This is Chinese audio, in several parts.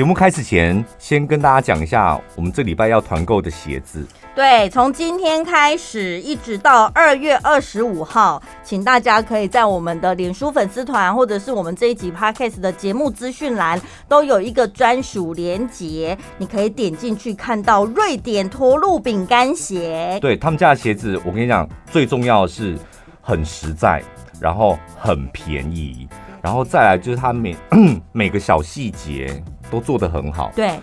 节目开始前，先跟大家讲一下我们这礼拜要团购的鞋子。对，从今天开始一直到二月二十五号，请大家可以在我们的脸书粉丝团，或者是我们这一集 Podcast 的节目资讯栏，都有一个专属连结，你可以点进去看到瑞典驼鹿饼干鞋。对，他们家的鞋子，我跟你讲，最重要的是很实在，然后很便宜，然后再来就是它每 每个小细节都做得很好。对。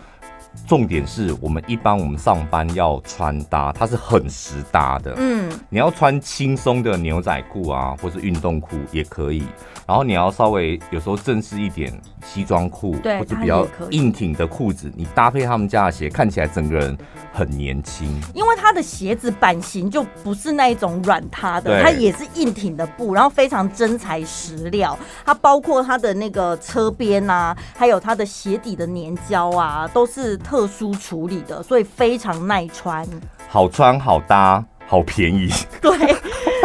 重点是我们一般我们上班要穿搭，它是很实搭的。嗯，你要穿轻松的牛仔裤啊，或是运动裤也可以。然后你要稍微有时候正式一点，西装裤，或者比较硬挺的裤子，你搭配他们家的鞋，看起来整个人很年轻。因为它的鞋子版型就不是那一种软塌的，它也是硬挺的布，然后非常真材实料。它包括它的那个车边啊，还有它的鞋底的粘胶啊，都是特殊处理的，所以非常耐穿，好穿好搭。好便宜，对，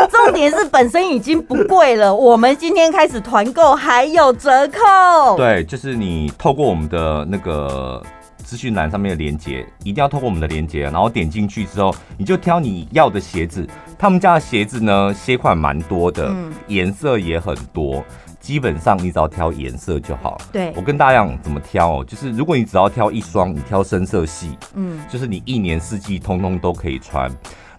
重点是本身已经不贵了，我们今天开始团购还有折扣。对，就是你透过我们的那个资讯栏上面的链接，一定要透过我们的链接，然后点进去之后，你就挑你要的鞋子。他们家的鞋子呢，鞋款蛮多的，颜、嗯、色也很多。基本上你只要挑颜色就好。对，我跟大家讲怎么挑哦，就是如果你只要挑一双，你挑深色系，嗯，就是你一年四季通通都可以穿。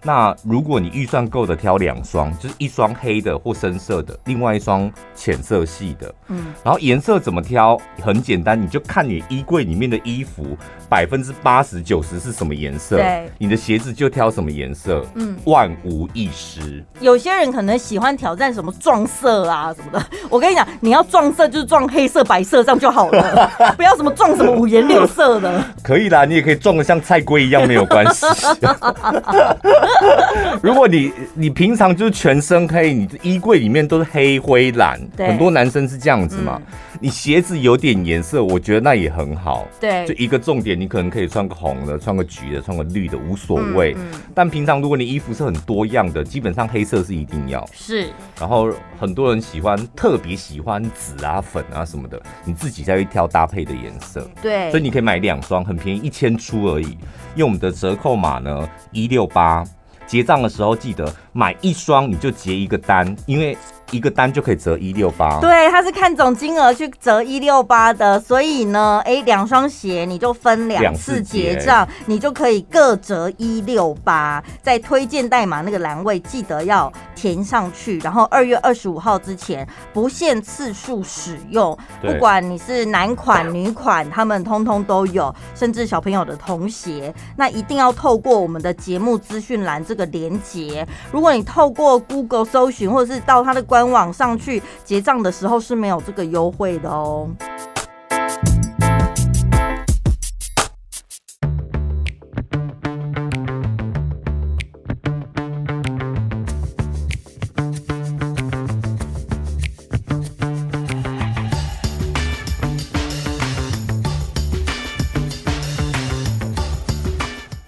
那如果你预算够的，挑两双，就是一双黑的或深色的，另外一双浅色系的。嗯，然后颜色怎么挑？很简单，你就看你衣柜里面的衣服，百分之八十九十是什么颜色，对，你的鞋子就挑什么颜色。嗯，万无一失。有些人可能喜欢挑战什么撞色啊什么的，我跟你讲，你要撞色就是撞黑色、白色这样就好了，不要什么撞什么五颜六色的。可以啦，你也可以撞的像菜龟一样没有关系。如果你你平常就是全身黑，你的衣柜里面都是黑灰蓝，很多男生是这样子嘛。嗯、你鞋子有点颜色，我觉得那也很好。对，就一个重点，你可能可以穿个红的，穿个橘的，穿个绿的，无所谓。嗯嗯、但平常如果你衣服是很多样的，基本上黑色是一定要。是。然后很多人喜欢，特别喜欢紫啊、粉啊什么的，你自己再去挑搭配的颜色。对。所以你可以买两双，很便宜，一千出而已。用我们的折扣码呢，一六八。结账的时候记得买一双你就结一个单，因为一个单就可以折一六八。对，他是看总金额去折一六八的，所以呢，哎，两双鞋你就分两次结账，你就可以各折一六八。在推荐代码那个栏位记得要填上去，然后二月二十五号之前不限次数使用，不管你是男款女款，他们通通都有，甚至小朋友的童鞋，那一定要透过我们的节目资讯栏这个连接。如果你透过 Google 搜寻，或者是到他的官网上去结账的时候是没有这个优惠的哦。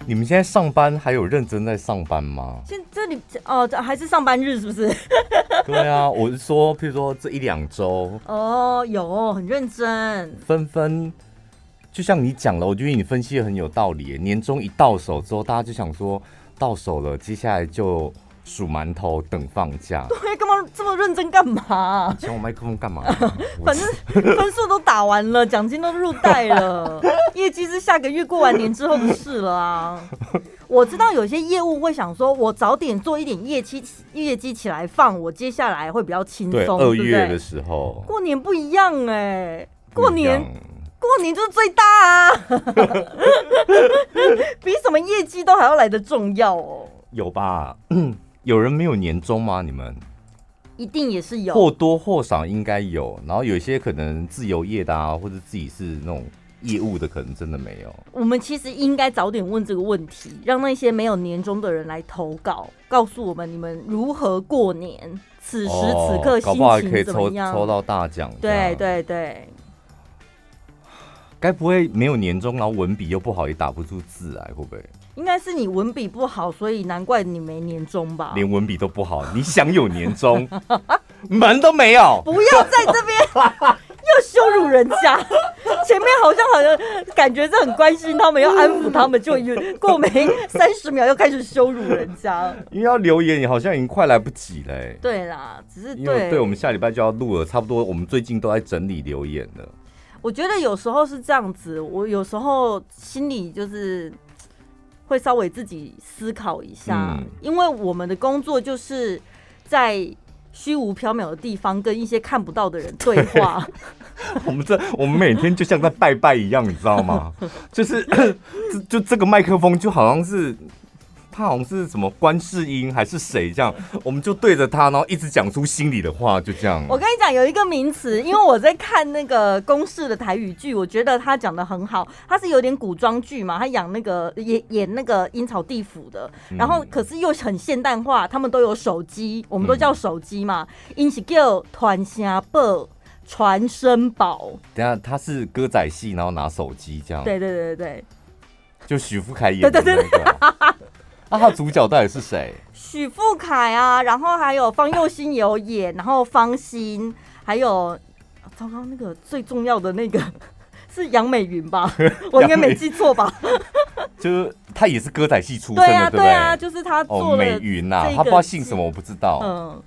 你们现在上班还有认真在上班吗？现哦，还是上班日是不是？对啊，我是说，譬如说这一两周哦，有很认真。纷纷，就像你讲了，我觉得你分析的很有道理。年终一到手之后，大家就想说到手了，接下来就。数馒头等放假，对，干嘛这么认真干嘛？抢我麦克风干嘛？反正分数都打完了，奖金都入袋了，业绩是下个月过完年之后的事了啊。我知道有些业务会想说，我早点做一点业绩，业绩起来放，我接下来会比较轻松。二月的时候，过年不一样哎，过年过年就是最大啊，比什么业绩都还要来的重要哦。有吧？有人没有年终吗？你们一定也是有，或多或少应该有。然后有一些可能自由业的啊，或者自己是那种业务的，可能真的没有。我们其实应该早点问这个问题，让那些没有年终的人来投稿，告诉我们你们如何过年，此时此刻心情怎么样？哦，搞不好可以抽抽到大奖。对对对。该不会没有年终，然后文笔又不好，也打不出字来，会不会？应该是你文笔不好，所以难怪你没年终吧？连文笔都不好，你想有年终，门都没有。不要在这边 又羞辱人家，前面面好像好像感觉是很关心他们，要安抚他们，就过没三十秒又开始羞辱人家。因为要留言，你好像已经快来不及了。对啦，只是因为对我们下礼拜就要录了，差不多我们最近都在整理留言了。我觉得有时候是这样子，我有时候心里就是会稍微自己思考一下，嗯、因为我们的工作就是在。虚无缥缈的地方，跟一些看不到的人对话。我们这，我们每天就像在拜拜一样，你知道吗？就是，就就这个麦克风就好像是。他好像是什么观世音还是谁这样，我们就对着他，然后一直讲出心里的话，就这样。我跟你讲，有一个名词，因为我在看那个公式的台语剧，我觉得他讲的很好。他是有点古装剧嘛，他演那个演演那个阴曹地府的，然后可是又很现代化，他们都有手机，我们都叫手机嘛。因是叫传声宝、传声宝。等下他是歌仔戏，然后拿手机这样。对对对对，就许富凯演的那个。对对对对那 他主角到底是谁？许富凯啊，然后还有方佑兴有演，然后方心，还有糟糕，那个最重要的那个 是杨美云吧？我应该没记错吧？就是他也是歌仔戏出身的，对啊，对啊，就是他做的美云呐，他不知道姓什么，我不知道。嗯，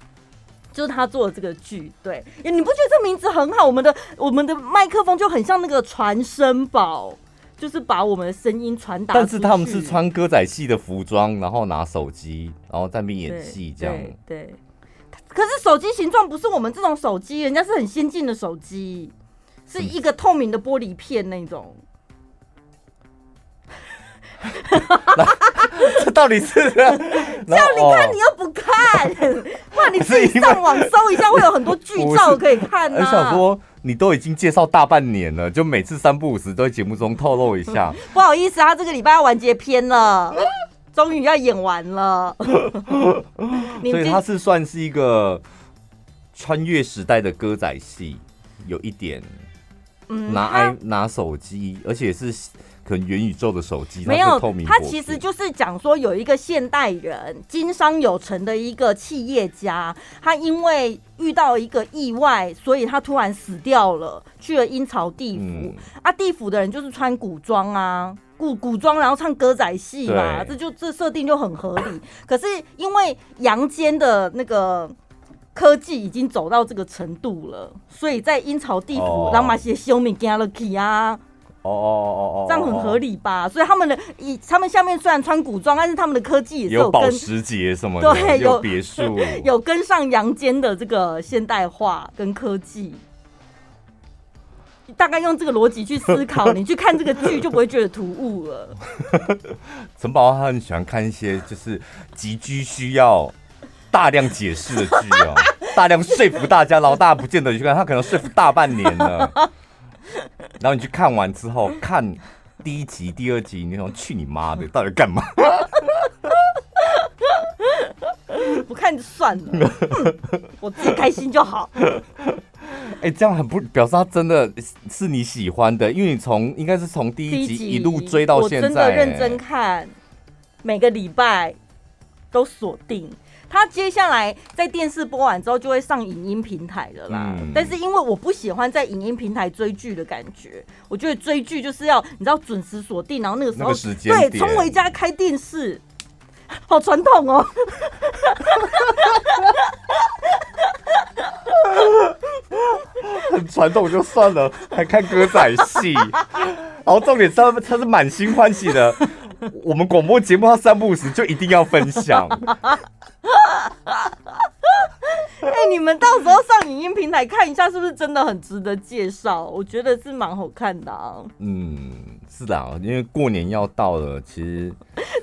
就是他做的这个剧，对，你不觉得这名字很好？我们的我们的麦克风就很像那个传声宝。就是把我们的声音传达，但是他们是穿歌仔戏的服装，然后拿手机，然后在那边演戏这样对。对，可是手机形状不是我们这种手机，人家是很先进的手机，是一个透明的玻璃片那种。这到底是？叫你看，你又不看，哇！你自己上网搜一下，会有很多剧照可以看呢、啊。你都已经介绍大半年了，就每次三不五时都在节目中透露一下。不好意思，他这个礼拜要完结篇了，终于要演完了。所以他是算是一个穿越时代的歌仔戏，有一点，拿 i 拿手机，而且是。很元宇宙的手机没有透明，他其实就是讲说有一个现代人经商有成的一个企业家，他因为遇到一个意外，所以他突然死掉了，去了阴曹地府。嗯、啊，地府的人就是穿古装啊，古古装，然后唱歌仔戏嘛，这就这设定就很合理。可是因为阳间的那个科技已经走到这个程度了，所以在阴曹地府，让马些修命加了去啊。哦哦哦哦，这样很合理吧？所以他们的以他们下面虽然穿古装，但是他们的科技也是有保时捷什么的，对，有别墅，有跟上阳间的这个现代化跟科技。大概用这个逻辑去思考，你去看这个剧就不会觉得突兀了。陈宝他很喜欢看一些就是急需需要大量解释的剧哦，大量说服大家，然后大家不见得去看，他可能说服大半年了。然后你去看完之后，看第一集、第二集，你说去你妈的，到底干嘛？不看就算了，我自己开心就好。哎、欸，这样很不表示他真的是你喜欢的，因为你从应该是从第一集一路追到现在，我真的认真看，每个礼拜都锁定。他接下来在电视播完之后就会上影音平台的啦。嗯、但是因为我不喜欢在影音平台追剧的感觉，我觉得追剧就是要你知道准时锁定，然后那个时候时对从回家开电视，好传统哦。很 传统就算了，还看歌仔戏，然后重点是他他是满心欢喜的。我们广播节目要三不五时就一定要分享。哎、欸，你们到时候上影音平台看一下，是不是真的很值得介绍？我觉得是蛮好看的啊。嗯，是的，啊因为过年要到了，其实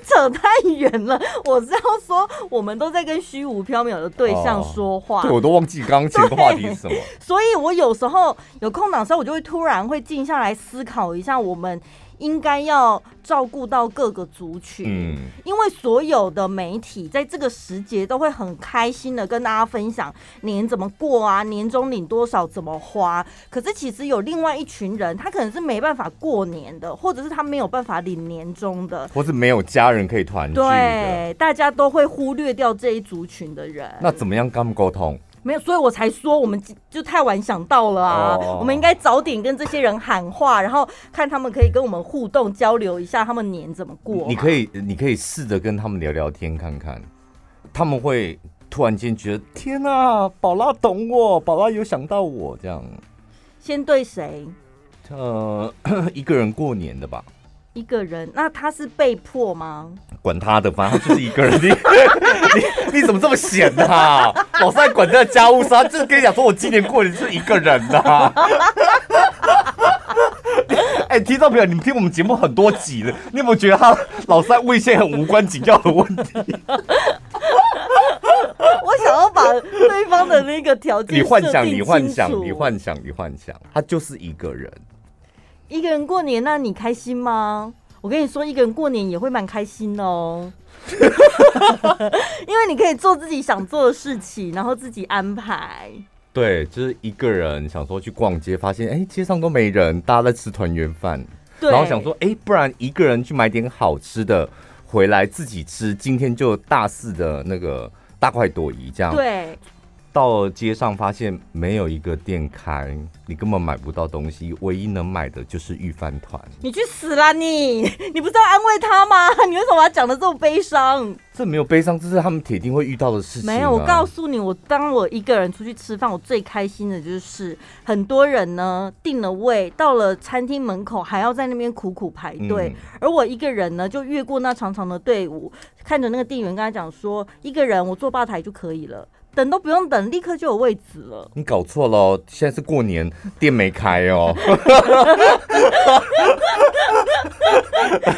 扯太远了。我是要说，我们都在跟虚无缥缈的对象说话，哦、对，我都忘记刚刚前个话题是什么。所以我有时候有空档时候，我就会突然会静下来思考一下我们。应该要照顾到各个族群，嗯，因为所有的媒体在这个时节都会很开心的跟大家分享年怎么过啊，年终领多少，怎么花。可是其实有另外一群人，他可能是没办法过年的，或者是他没有办法领年终的，或是没有家人可以团聚。对，大家都会忽略掉这一族群的人。那怎么样跟他们沟通？没有，所以我才说我们就太晚想到了啊！哦、我们应该早点跟这些人喊话，然后看他们可以跟我们互动交流一下，他们年怎么过？你可以，你可以试着跟他们聊聊天看看，他们会突然间觉得天啊，宝拉懂我，宝拉有想到我这样。先对谁？呃，一个人过年的吧。一个人，那他是被迫吗？管他的，反正他就是一个人。你 你你怎么这么闲呢、啊？老是在管这个家务事，他就是跟你讲说，我今年过年是一个人呐、啊。哎、欸，听众朋友，你们听我们节目很多集了，你有没有觉得他老是在问一些很无关紧要的问题？我想要把对方的那个条件，你幻想，你幻想，你幻想，你幻想，他就是一个人。一个人过年，那你开心吗？我跟你说，一个人过年也会蛮开心哦，因为你可以做自己想做的事情，然后自己安排。对，就是一个人想说去逛街，发现哎，街上都没人，大家在吃团圆饭，对然后想说哎，不然一个人去买点好吃的回来自己吃，今天就大肆的那个大快朵颐这样。对。到了街上，发现没有一个店开，你根本买不到东西，唯一能买的就是御饭团。你去死啦你！你不是要安慰他吗？你为什么要讲的这么悲伤？这没有悲伤，这是他们铁定会遇到的事情啊。没有，我告诉你，我当我一个人出去吃饭，我最开心的就是很多人呢定了位，到了餐厅门口还要在那边苦苦排队，嗯、而我一个人呢就越过那长长的队伍，看着那个店员跟他讲说，一个人我坐吧台就可以了。等都不用等，立刻就有位置了。你搞错了，现在是过年，店没开哦。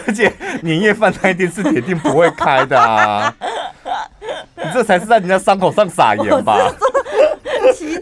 而且年夜饭那一天是铁定不会开的啊！你这才是在人家伤口上撒盐吧？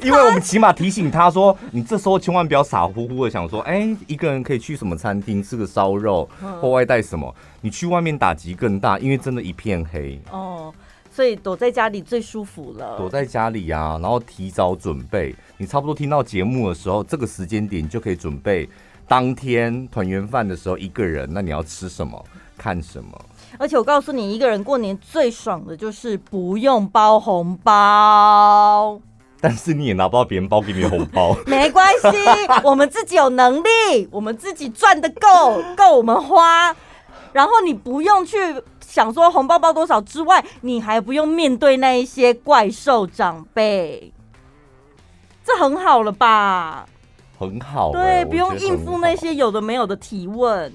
因为我们起码提醒他说，你这时候千万不要傻乎乎的想说，哎，一个人可以去什么餐厅吃个烧肉或外带什么？你去外面打击更大，因为真的一片黑哦。所以躲在家里最舒服了。躲在家里啊，然后提早准备。你差不多听到节目的时候，这个时间点你就可以准备当天团圆饭的时候一个人，那你要吃什么？看什么？而且我告诉你，一个人过年最爽的就是不用包红包。但是你也拿不到别人包给你的红包。没关系，我们自己有能力，我们自己赚的够，够我们花。然后你不用去。想说红包包多少之外，你还不用面对那一些怪兽长辈，这很好了吧？很好，对，不用应付那些有的没有的提问。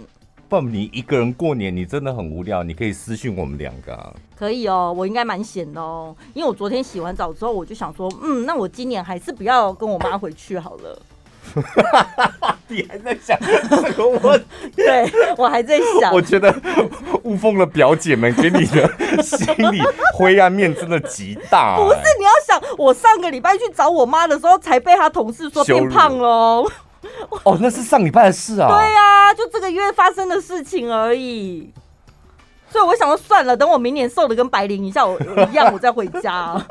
不，你一个人过年，你真的很无聊，你可以私讯我们两个啊。可以哦，我应该蛮闲的哦，因为我昨天洗完澡之后，我就想说，嗯，那我今年还是不要跟我妈回去好了。你还在想这个问题？对，我还在想。我觉得雾峰的表姐们给你的心理灰暗面真的极大。不是，你要想，我上个礼拜去找我妈的时候，才被她同事说变胖喽。哦，那是上礼拜的事啊。对啊，就这个月发生的事情而已。所以我想说，算了，等我明年瘦的跟白灵一下，我我一样，我再回家。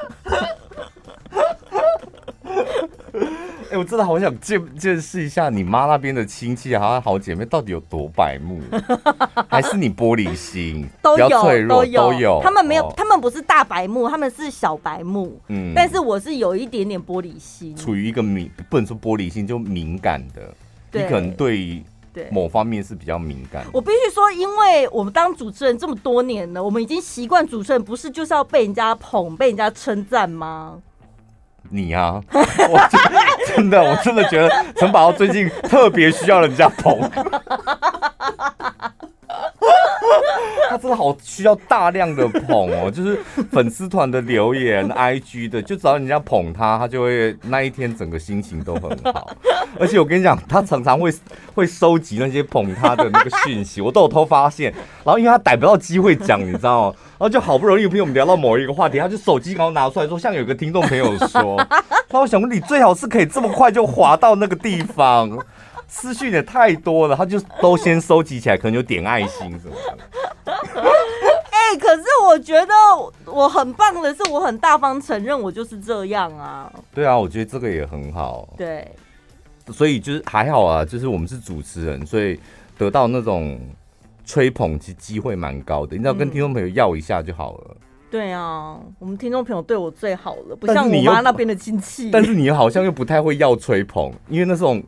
哎、欸，我真的好想见见识一下你妈那边的亲戚，好像好姐妹到底有多白目，还是你玻璃心？都有，都有，都有。他们没有，哦、他们不是大白目，他们是小白目。嗯，但是我是有一点点玻璃心，处于一个敏，不能说玻璃心，就敏感的。你可能对对某方面是比较敏感。我必须说，因为我们当主持人这么多年了，我们已经习惯主持人不是就是要被人家捧、被人家称赞吗？你、啊，我真的，我真的觉得陈宝最近特别需要人家捧。他真的好需要大量的捧哦，就是粉丝团的留言、IG 的，就只要人家捧他，他就会那一天整个心情都很好。而且我跟你讲，他常常会会收集那些捧他的那个讯息，我都有偷发现。然后因为他逮不到机会讲，你知道吗？然后就好不容易陪我们聊到某一个话题，他就手机刚刚拿出来说，像有个听众朋友说，那我想问你，最好是可以这么快就滑到那个地方。私讯也太多了，他就都先收集起来，可能有点爱心什么的。哎、欸，可是我觉得我很棒的是，我很大方承认我就是这样啊。对啊，我觉得这个也很好。对，所以就是还好啊，就是我们是主持人，所以得到那种吹捧其实机会蛮高的。你只要跟听众朋友要一下就好了。对啊，我们听众朋友对我最好了，不像你妈那边的亲戚。但是你好像又不太会要吹捧，因为那种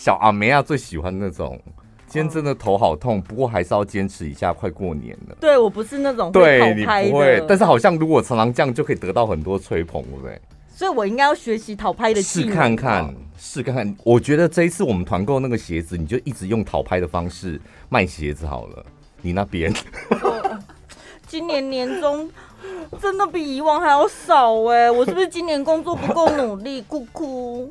小阿梅亚最喜欢那种。今天真的头好痛，不过还是要坚持一下，快过年了。对，我不是那种对你不会，但是好像如果常常这样就可以得到很多吹捧，对不对？所以我应该要学习讨拍的技能。试看看，试看看。我觉得这一次我们团购那个鞋子，你就一直用讨拍的方式卖鞋子好了。你那边？今年年终真的比以往还要少哎、欸！我是不是今年工作不够努力？哭哭。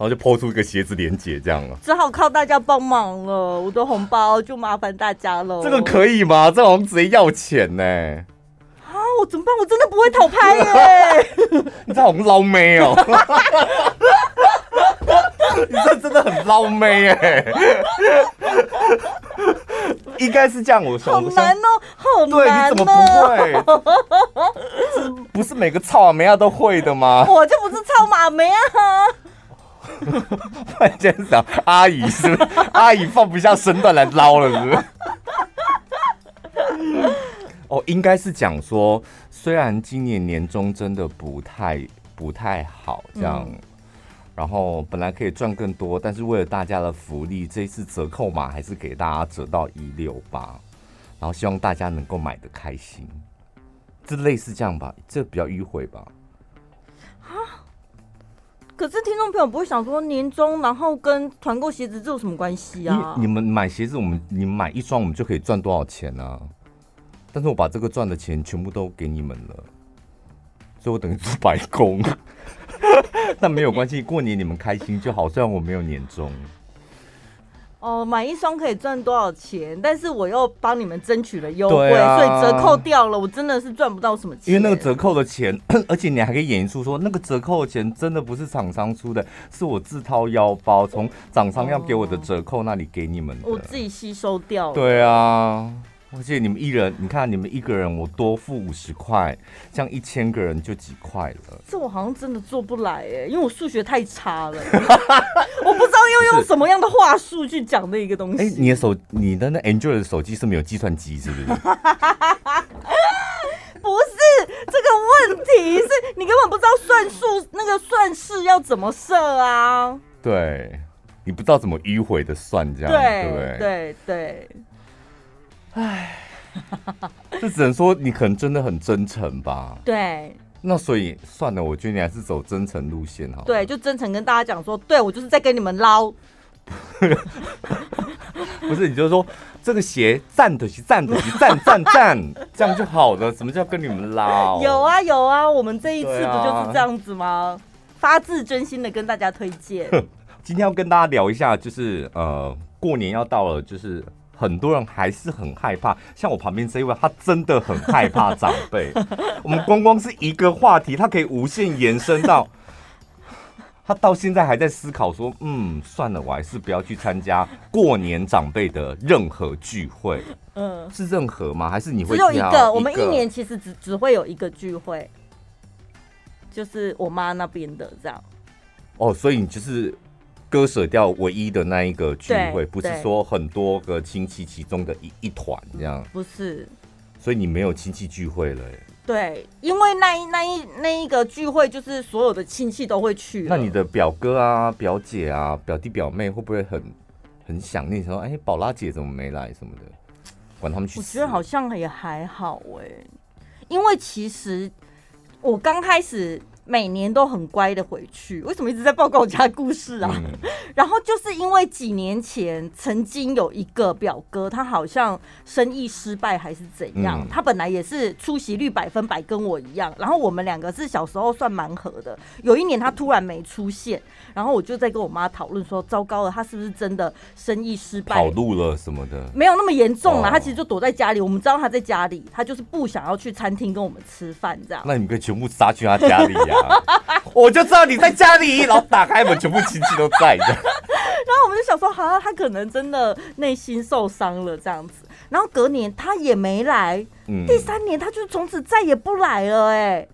然后就抛出一个鞋子连接，这样了，只好靠大家帮忙了。我的红包就麻烦大家了。这个可以吗？这好像直接要钱呢、欸。啊，我怎么办？我真的不会讨拍耶、欸。你这好像捞妹哦。你这真的很捞妹哎。应该是这样，我说。好难哦，好难哦。对，你怎么不会？不是每个草阿梅亚都会的吗？我就不是操马梅啊。突然间想，阿姨是不是？阿姨放不下身段来捞了，是不是？哦，应该是讲说，虽然今年年终真的不太不太好，这样。嗯然后本来可以赚更多，但是为了大家的福利，这一次折扣码还是给大家折到一六八，然后希望大家能够买得开心，这类似这样吧，这比较迂回吧。啊？可是听众朋友不会想说年终然后跟团购鞋子这有什么关系啊？你们买鞋子，我们你买一双，我们就可以赚多少钱啊？但是我把这个赚的钱全部都给你们了，所以我等于是白工。但没有关系，过年你们开心就好。虽然我没有年终。哦，买一双可以赚多少钱？但是我又帮你们争取了优惠，啊，所以折扣掉了，我真的是赚不到什么钱。因为那个折扣的钱，而且你还可以演出说，那个折扣的钱真的不是厂商出的，是我自掏腰包从厂商要给我的折扣那里给你们的，我自己吸收掉了。对啊。而且你们一人，你看你们一个人，我多付五十块，这样一千个人就几块了。这我好像真的做不来哎，因为我数学太差了，我不知道要用什么样的话术去讲那一个东西。哎，你的手，你的那 Android 的手机是没有计算机，是不是？不是这个问题，是你根本不知道算数那个算式要怎么设啊？对，你不知道怎么迂回的算这样，对对？对对。唉，这只能说你可能真的很真诚吧。对，那所以算了，我觉得你还是走真诚路线好。对，就真诚跟大家讲说，对我就是在跟你们捞。不是，你就是说这个鞋站得起，站得起，站站站，这样就好了。什么叫跟你们捞？有啊有啊，我们这一次不就是这样子吗？啊、发自真心的跟大家推荐。今天要跟大家聊一下，就是呃，过年要到了，就是。很多人还是很害怕，像我旁边这一位，他真的很害怕长辈。我们光光是一个话题，他可以无限延伸到，他到现在还在思考说，嗯，算了，我还是不要去参加过年长辈的任何聚会。嗯，是任何吗？还是你会只有一个？我们一年其实只只会有一个聚会，就是我妈那边的这样。哦，所以你就是。割舍掉唯一的那一个聚会，不是说很多个亲戚其中的一一团这样，不是，所以你没有亲戚聚会了。对，因为那一那一那一个聚会就是所有的亲戚都会去。那你的表哥啊、表姐啊、表弟表妹会不会很很想念？说，哎，宝拉姐怎么没来什么的？管他们去。我觉得好像也还好哎，因为其实我刚开始。每年都很乖的回去，为什么一直在报告我家故事啊？嗯、然后就是因为几年前曾经有一个表哥，他好像生意失败还是怎样，嗯、他本来也是出席率百分百跟我一样，然后我们两个是小时候算蛮合的。有一年他突然没出现，然后我就在跟我妈讨论说：糟糕了，他是不是真的生意失败？跑路了什么的？没有那么严重啊，他其实就躲在家里。我们知道他在家里，他就是不想要去餐厅跟我们吃饭这样。那你们可以全部杀去他家里呀、啊？我就知道你在家里，然后打开门，全部亲戚都在的。然后我们就想说，好像他可能真的内心受伤了这样子。然后隔年他也没来，嗯、第三年他就从此再也不来了、欸。哎，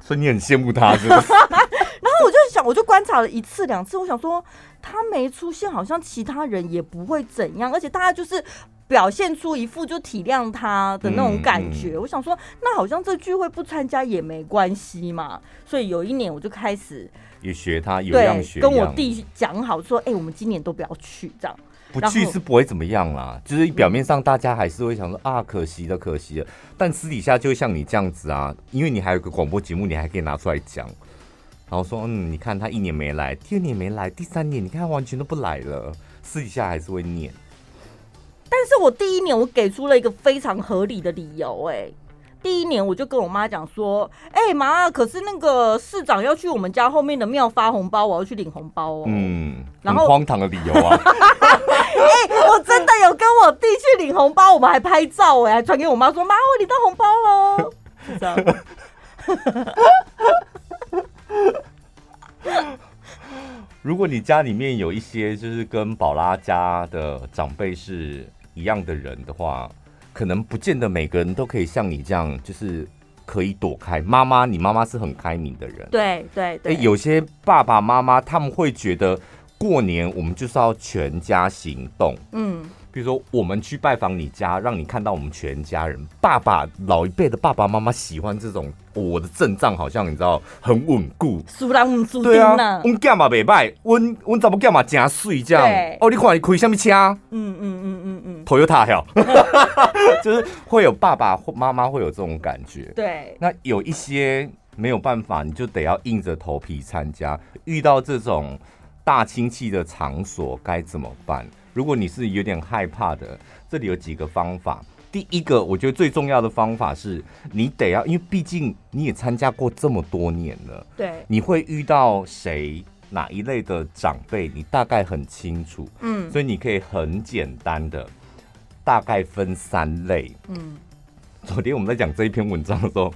所以你很羡慕他，是不是？然后我就想，我就观察了一次两次，我想说他没出现，好像其他人也不会怎样，而且大家就是表现出一副就体谅他的那种感觉。嗯嗯、我想说，那好像这聚会不参加也没关系嘛。所以有一年我就开始也学他，有样学样，跟我弟讲好说，哎、欸，我们今年都不要去这样。不去是不会怎么样啦，就是表面上大家还是会想说啊，可惜了，可惜了。但私底下就会像你这样子啊，因为你还有个广播节目，你还可以拿出来讲。然后说，嗯，你看他一年没来，第二年没来，第三年你看他完全都不来了，私底下还是会念。但是我第一年我给出了一个非常合理的理由，哎，第一年我就跟我妈讲说，哎妈，可是那个市长要去我们家后面的庙发红包，我要去领红包哦。嗯，然后很荒唐的理由啊。哎，我真的有跟我弟去领红包，我们还拍照哎，还传给我妈说，妈，我领到红包了。是这样。如果你家里面有一些就是跟宝拉家的长辈是一样的人的话，可能不见得每个人都可以像你这样，就是可以躲开。妈妈，你妈妈是很开明的人，对对对。有些爸爸妈妈他们会觉得过年我们就是要全家行动，嗯。比如说，我们去拜访你家，让你看到我们全家人。爸爸老一辈的爸爸妈妈喜欢这种，我的阵仗好像你知道很稳固。输人唔输对啊，我囝嘛袂歹，我我怎么囝嘛真水这样。对哦，你看你开什么车？嗯嗯嗯嗯嗯，Toyota 呀，就是会有爸爸或妈妈会有这种感觉。对，那有一些没有办法，你就得要硬着头皮参加。遇到这种大亲戚的场所该怎么办？如果你是有点害怕的，这里有几个方法。第一个，我觉得最重要的方法是，你得要，因为毕竟你也参加过这么多年了，对，你会遇到谁哪一类的长辈，你大概很清楚，嗯，所以你可以很简单的大概分三类，嗯。昨天我们在讲这一篇文章的时候，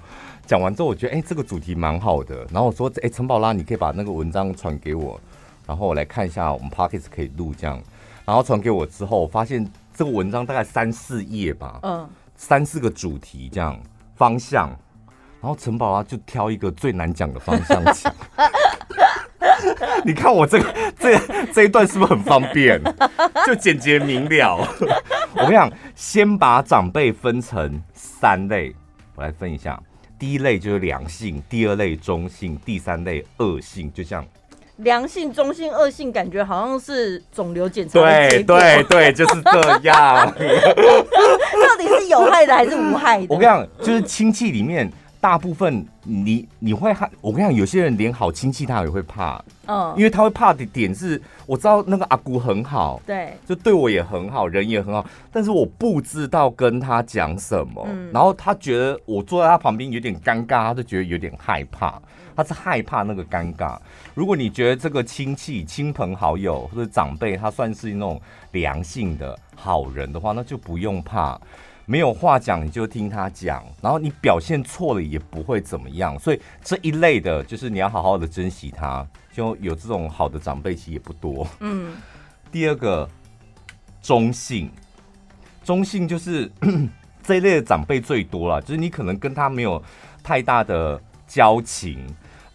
讲完之后，我觉得哎、欸，这个主题蛮好的。然后我说，哎、欸，陈宝拉，你可以把那个文章传给我，然后我来看一下，我们 Podcast 可以录这样。然后传给我之后，我发现这个文章大概三四页吧，嗯，三四个主题这样方向，然后陈宝拉就挑一个最难讲的方向讲。你看我这个这这一段是不是很方便？就简洁明了。我跟你讲，先把长辈分成三类，我来分一下。第一类就是良性，第二类中性，第三类恶性，就像。良性、中性、恶性，感觉好像是肿瘤检查。对对对，就是这样。到底是有害的还是无害的？我跟你讲，就是亲戚里面大部分你你会害。我跟你讲，有些人连好亲戚他也会怕。嗯，因为他会怕的点是，我知道那个阿姑很好，对，就对我也很好，人也很好，但是我不知道跟他讲什么。嗯，然后他觉得我坐在他旁边有点尴尬，他就觉得有点害怕。他是害怕那个尴尬。如果你觉得这个亲戚、亲朋好友或者长辈，他算是那种良性的好人的话，那就不用怕，没有话讲你就听他讲，然后你表现错了也不会怎么样。所以这一类的，就是你要好好的珍惜他，就有这种好的长辈其实也不多。嗯。第二个，中性，中性就是 这一类的长辈最多了，就是你可能跟他没有太大的交情。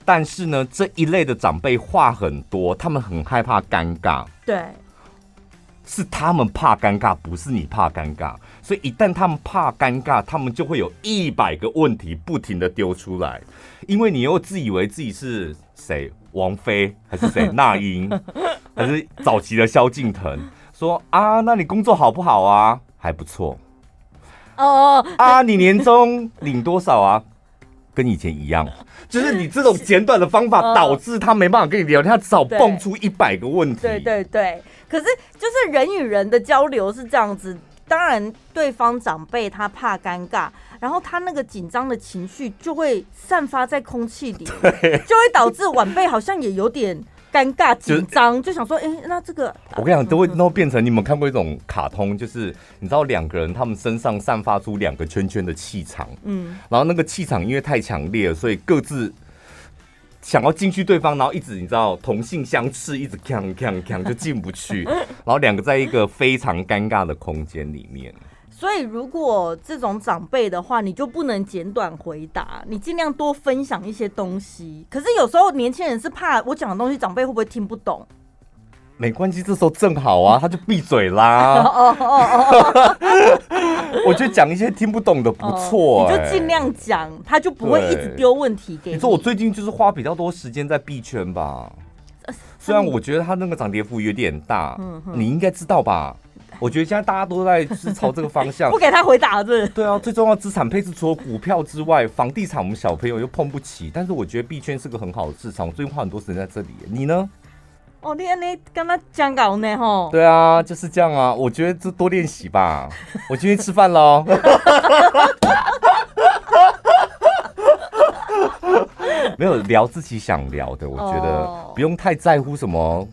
但是呢，这一类的长辈话很多，他们很害怕尴尬。对，是他们怕尴尬，不是你怕尴尬。所以一旦他们怕尴尬，他们就会有一百个问题不停的丢出来，因为你又自以为自己是谁，王菲还是谁，那英 还是早期的萧敬腾，说啊，那你工作好不好啊？还不错。哦啊，你年终领多少啊？跟以前一样，就是你这种简短的方法导致他没办法跟你聊天，他只好蹦出一百个问题。对对对，可是就是人与人的交流是这样子，当然对方长辈他怕尴尬，然后他那个紧张的情绪就会散发在空气里，就会导致晚辈好像也有点。尴尬紧张，就想说，哎、欸，那这个我跟你讲，都会都会变成你们看过一种卡通，就是你知道两个人他们身上散发出两个圈圈的气场，嗯，然后那个气场因为太强烈了，所以各自想要进去对方，然后一直你知道同性相斥，一直锵锵锵就进不去，然后两个在一个非常尴尬的空间里面。所以，如果这种长辈的话，你就不能简短回答，你尽量多分享一些东西。可是有时候年轻人是怕我讲的东西，长辈会不会听不懂？没关系，这时候正好啊，他就闭嘴啦。我觉得讲一些听不懂的不错，你就尽量讲，他就不会一直丢问题给你。你说我最近就是花比较多时间在币圈吧，虽然我觉得他那个涨跌幅有点大，嗯你应该知道吧？我觉得现在大家都在是朝这个方向，不给他回答是？对啊，最重要资产配置除了股票之外，房地产我们小朋友又碰不起，但是我觉得币圈是个很好的市场，我最近花很多时间在这里。你呢？哦，你你跟他讲稿呢吼？对啊，就是这样啊。我觉得这多练习吧。我今天吃饭喽。没有聊自己想聊的，我觉得不用太在乎什么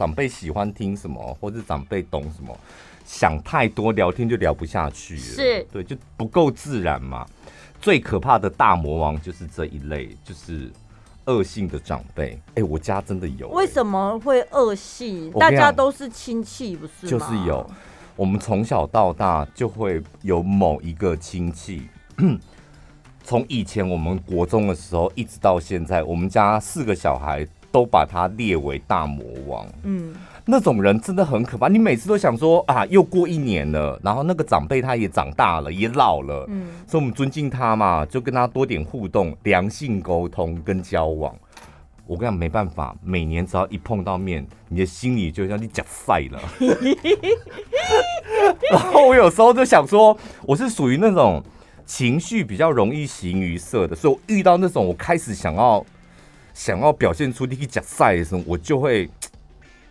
长辈喜欢听什么，或者长辈懂什么。想太多，聊天就聊不下去了。是，对，就不够自然嘛。最可怕的大魔王就是这一类，就是。恶性的长辈，哎、欸，我家真的有、欸。为什么会恶性？大家都是亲戚，不是吗？就是有，我们从小到大就会有某一个亲戚，从以前我们国中的时候，一直到现在，我们家四个小孩都把他列为大魔王。嗯。那种人真的很可怕，你每次都想说啊，又过一年了，然后那个长辈他也长大了，也老了，嗯，所以我们尊敬他嘛，就跟他多点互动，良性沟通跟交往。我跟你讲没办法，每年只要一碰到面，你的心里就像你讲废了。然后我有时候就想说，我是属于那种情绪比较容易形于色的，所以我遇到那种我开始想要想要表现出你讲赛的时候，我就会。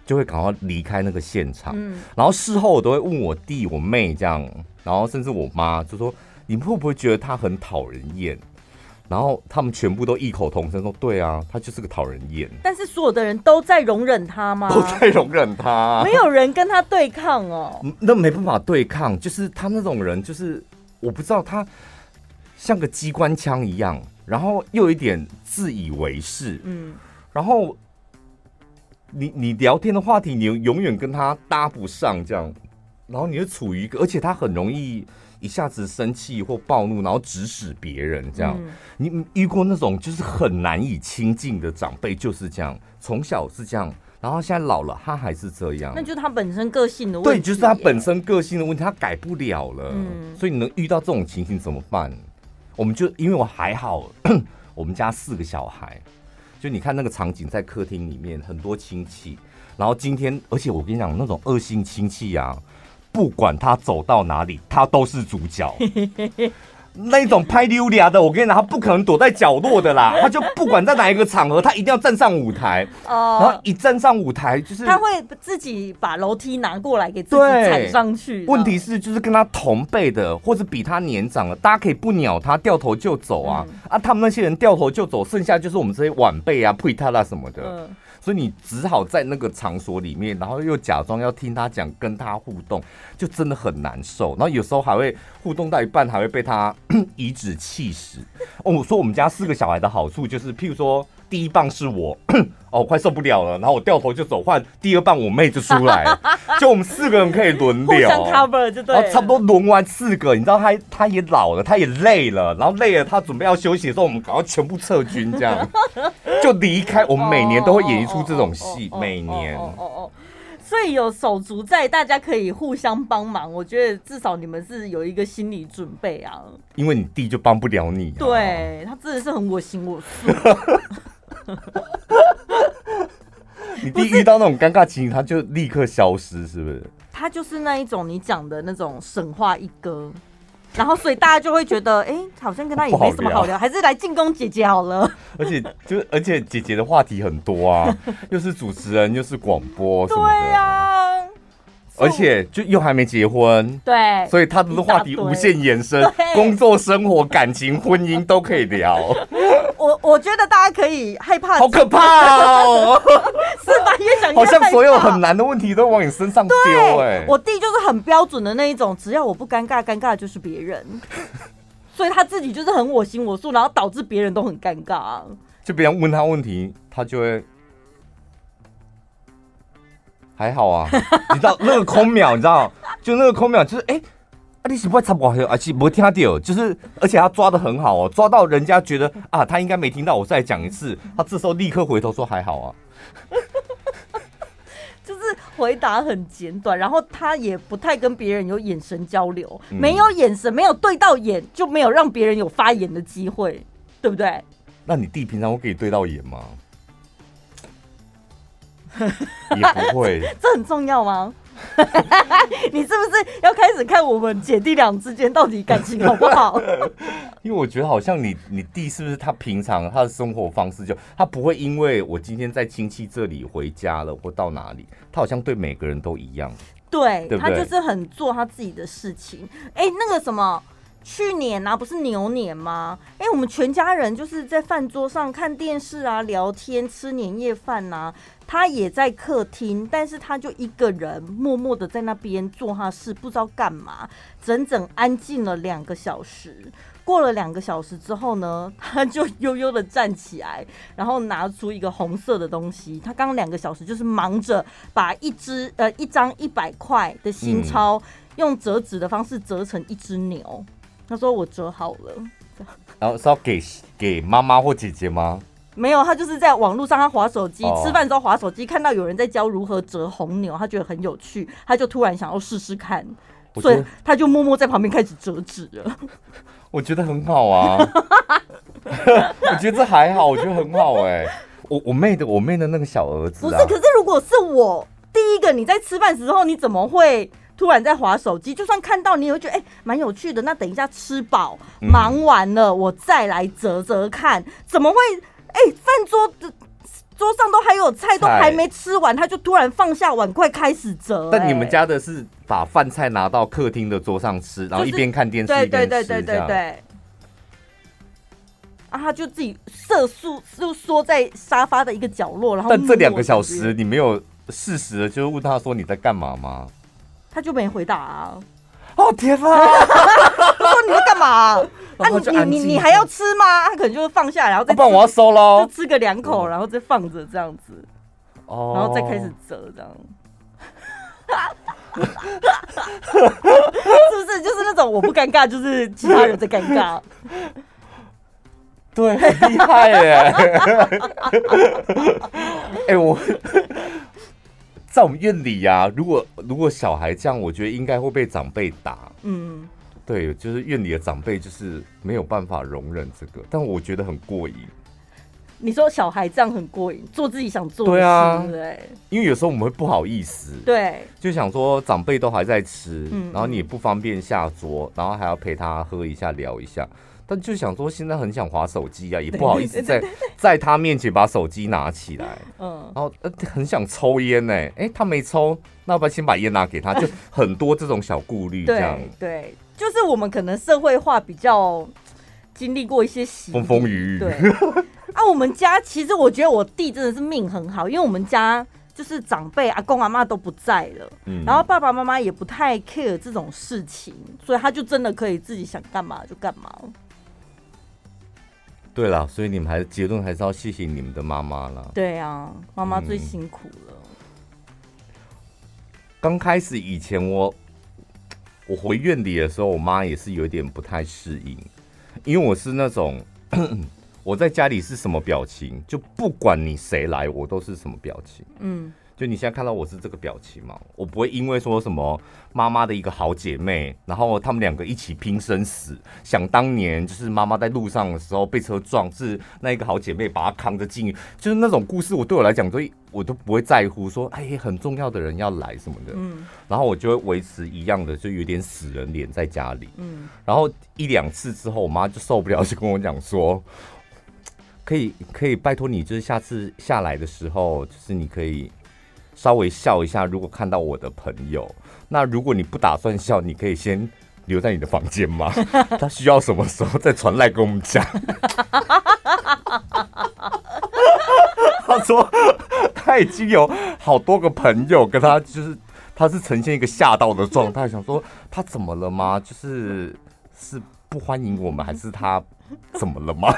就会赶快离开那个现场，嗯，然后事后我都会问我弟、我妹这样，然后甚至我妈就说：“你们会不会觉得他很讨人厌？”然后他们全部都异口同声说：“对啊，他就是个讨人厌。”但是所有的人都在容忍他吗？都在容忍他，没有人跟他对抗哦。那没办法对抗，就是他那种人，就是我不知道他像个机关枪一样，然后又有一点自以为是，嗯，然后。你你聊天的话题，你永远跟他搭不上，这样，然后你就处于一个，而且他很容易一下子生气或暴怒，然后指使别人，这样。嗯、你遇过那种就是很难以亲近的长辈，就是这样，从小是这样，然后现在老了，他还是这样。那就是他本身个性的问题。对，就是他本身个性的问题，他改不了了。嗯、所以你能遇到这种情形怎么办？我们就因为我还好，我们家四个小孩。就你看那个场景，在客厅里面很多亲戚，然后今天，而且我跟你讲，那种恶性亲戚啊，不管他走到哪里，他都是主角。那种拍溜达的，我跟你讲，他不可能躲在角落的啦，他就不管在哪一个场合，他一定要站上舞台。哦，然后一站上舞台，就是他会自己把楼梯拿过来给自己踩上去。问题是，就是跟他同辈的或者比他年长的，大家可以不鸟他，掉头就走啊。嗯、啊，他们那些人掉头就走，剩下就是我们这些晚辈啊、配他啦什么的。嗯所以你只好在那个场所里面，然后又假装要听他讲，跟他互动，就真的很难受。然后有时候还会互动到一半，还会被他 颐指气使。哦，我说我们家四个小孩的好处就是，譬如说。第一棒是我，哦，快受不了了，然后我掉头就走，换第二棒我妹就出来，就我们四个人可以轮流，互相 cover 就对。然后差不多轮完四个，你知道他他也老了，他也累了，然后累了，他准备要休息的时候，我们赶快全部撤军，这样 就离开。我们每年都会演绎出这种戏，每年。哦哦哦。所以有手足在，大家可以互相帮忙。我觉得至少你们是有一个心理准备啊。因为你弟就帮不了你。对，他真的是很我行我素。你一遇到那种尴尬情形，他就立刻消失，是不是？他就是那一种你讲的那种神话一哥，然后所以大家就会觉得，哎、欸，好像跟他也没什么好聊，还是来进攻姐姐好了。而且就而且姐姐的话题很多啊，又是主持人，又是广播。对啊。而且就又还没结婚，对，所以他的话题无限延伸，工作、生活、感情、婚姻都可以聊。我我觉得大家可以害怕，好可怕哦，是吧？越想越好像所有很难的问题都往你身上丢。哎，我弟就是很标准的那一种，只要我不尴尬，尴尬的就是别人，所以他自己就是很我行我素，然后导致别人都很尴尬。就别人问他问题，他就会。还好啊，你知道那个空秒，你知道，就那个空秒，就是哎，啊，你是不会插播，而且没听到，就是而且他抓的很好哦，抓到人家觉得啊，他应该没听到，我再讲一次，他这时候立刻回头说还好啊，就是回答很简短，然后他也不太跟别人有眼神交流，嗯、没有眼神，没有对到眼，就没有让别人有发言的机会，对不对？那你弟平常会给你对到眼吗？也不会，这很重要吗？你是不是要开始看我们姐弟俩之间到底感情好不好？因为我觉得好像你你弟是不是他平常他的生活方式就他不会因为我今天在亲戚这里回家了或到哪里，他好像对每个人都一样。对，对对他就是很做他自己的事情。哎，那个什么。去年啊，不是牛年吗？哎、欸，我们全家人就是在饭桌上看电视啊，聊天，吃年夜饭呐、啊。他也在客厅，但是他就一个人默默的在那边做他事，不知道干嘛，整整安静了两个小时。过了两个小时之后呢，他就悠悠的站起来，然后拿出一个红色的东西。他刚刚两个小时就是忙着把一只呃一张一百块的新钞、嗯、用折纸的方式折成一只牛。他说我折好了，然后是要给给妈妈或姐姐吗？没有，他就是在网络上他划手机，哦、吃饭的时候划手机，看到有人在教如何折红牛，他觉得很有趣，他就突然想要试试看，所以他就默默在旁边开始折纸了。我觉得很好啊，我觉得这还好，我觉得很好哎、欸。我我妹的我妹的那个小儿子、啊，不是，可是如果是我第一个你在吃饭时候，你怎么会？突然在划手机，就算看到你也会觉得哎，蛮、欸、有趣的。那等一下吃饱忙完了，我再来折折看，怎么会？哎、欸，饭桌的桌上都还有菜，都还没吃完，他就突然放下碗筷开始折、欸。但你们家的是把饭菜拿到客厅的桌上吃，然后一边看电视、就是、一边吃，对对对对对对。啊，他就自己瑟缩就缩在沙发的一个角落，然后。但这两个小时你没有适时的就问他说你在干嘛吗？他就没回答啊！哦天啊！说你在干嘛？啊你你你还要吃吗？他可能就是放下，然后再、啊、不然我要收喽，就吃个两口，然后再放着这样子，哦，然后再开始折这样，是不是？就是那种我不尴尬，就是其他人在尴尬。对，很厉害耶！哎、欸，我。在我们院里呀、啊，如果如果小孩这样，我觉得应该会被长辈打。嗯，对，就是院里的长辈就是没有办法容忍这个，但我觉得很过瘾。你说小孩这样很过瘾，做自己想做的事，对啊，对。因为有时候我们会不好意思，对，就想说长辈都还在吃，嗯，然后你也不方便下桌，然后还要陪他喝一下聊一下。但就想说，现在很想划手机啊，也不好意思在在他面前把手机拿起来，嗯，然后呃很想抽烟呢，哎，他没抽，那要不要先把烟拿给他？就很多这种小顾虑，这样。对，对，就是我们可能社会化比较经历过一些洗风风雨雨，对。啊，我们家其实我觉得我弟真的是命很好，因为我们家就是长辈阿公阿妈都不在了，嗯，然后爸爸妈妈也不太 care 这种事情，所以他就真的可以自己想干嘛就干嘛。对了，所以你们还是结论还是要谢谢你们的妈妈了。对啊，妈妈最辛苦了。刚、嗯、开始以前我我回院里的时候，我妈也是有点不太适应，因为我是那种 我在家里是什么表情，就不管你谁来，我都是什么表情。嗯。就你现在看到我是这个表情嘛？我不会因为说什么妈妈的一个好姐妹，然后他们两个一起拼生死。想当年就是妈妈在路上的时候被车撞，是那一个好姐妹把她扛着进，就是那种故事，我对我来讲，所以我都不会在乎说，哎，很重要的人要来什么的。嗯。然后我就会维持一样的，就有点死人脸在家里。嗯。然后一两次之后，我妈就受不了，就跟我讲说，可以可以拜托你，就是下次下来的时候，就是你可以。稍微笑一下，如果看到我的朋友，那如果你不打算笑，你可以先留在你的房间吗？他需要什么时候再传来跟我们讲。他说他已经有好多个朋友跟他，就是他是呈现一个吓到的状态，想说他怎么了吗？就是是不欢迎我们，还是他怎么了吗？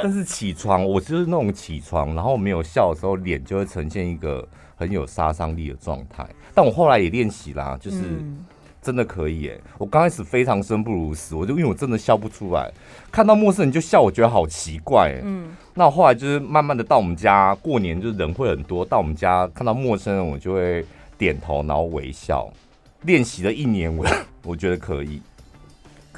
但是起床，我就是那种起床，然后没有笑的时候，脸就会呈现一个很有杀伤力的状态。但我后来也练习啦，就是真的可以哎！我刚开始非常生不如死，我就因为我真的笑不出来，看到陌生人就笑，我觉得好奇怪。嗯，那我后来就是慢慢的到我们家过年，就是人会很多，到我们家看到陌生人，我就会点头，然后微笑。练习了一年，我 我觉得可以。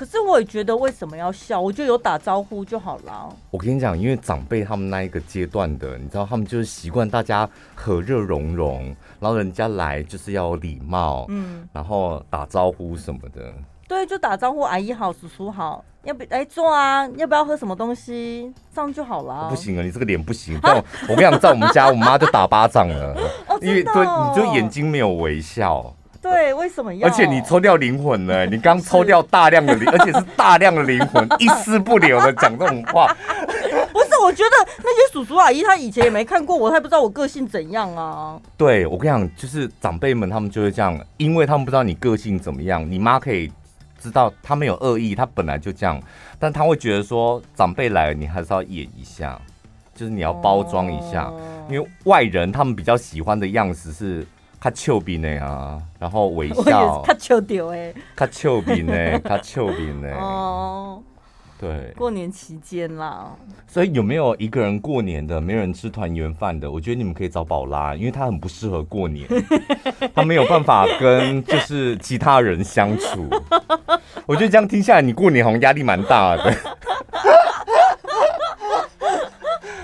可是我也觉得为什么要笑？我就有打招呼就好了。我跟你讲，因为长辈他们那一个阶段的，你知道，他们就是习惯大家和热融融，然后人家来就是要有礼貌，嗯，然后打招呼什么的。对，就打招呼，阿姨好，叔叔好，要不来坐啊？要不要喝什么东西？这样就好了。不行啊，你这个脸不行。我我跟你讲，在我们家，我妈就打巴掌了，哦、因为对，你就眼睛没有微笑。对，为什么要？而且你抽掉灵魂了，你刚抽掉大量的灵，而且是大量的灵魂，一丝不留的讲这种话。不是，我觉得那些叔叔阿姨他以前也没看过我，他也不知道我个性怎样啊。对，我跟你讲，就是长辈们他们就会这样，因为他们不知道你个性怎么样。你妈可以知道他没有恶意，他本来就这样，但他会觉得说长辈来了，你还是要演一下，就是你要包装一下，哦、因为外人他们比较喜欢的样子是。他俏皮呢啊，然后微笑。他俏掉哎，他俏皮呢，他俏皮呢。哦，对，过年期间啦。所以有没有一个人过年的，没有人吃团圆饭的？我觉得你们可以找宝拉，因为他很不适合过年，他没有办法跟就是其他人相处。我觉得这样听下来，你过年好像压力蛮大的。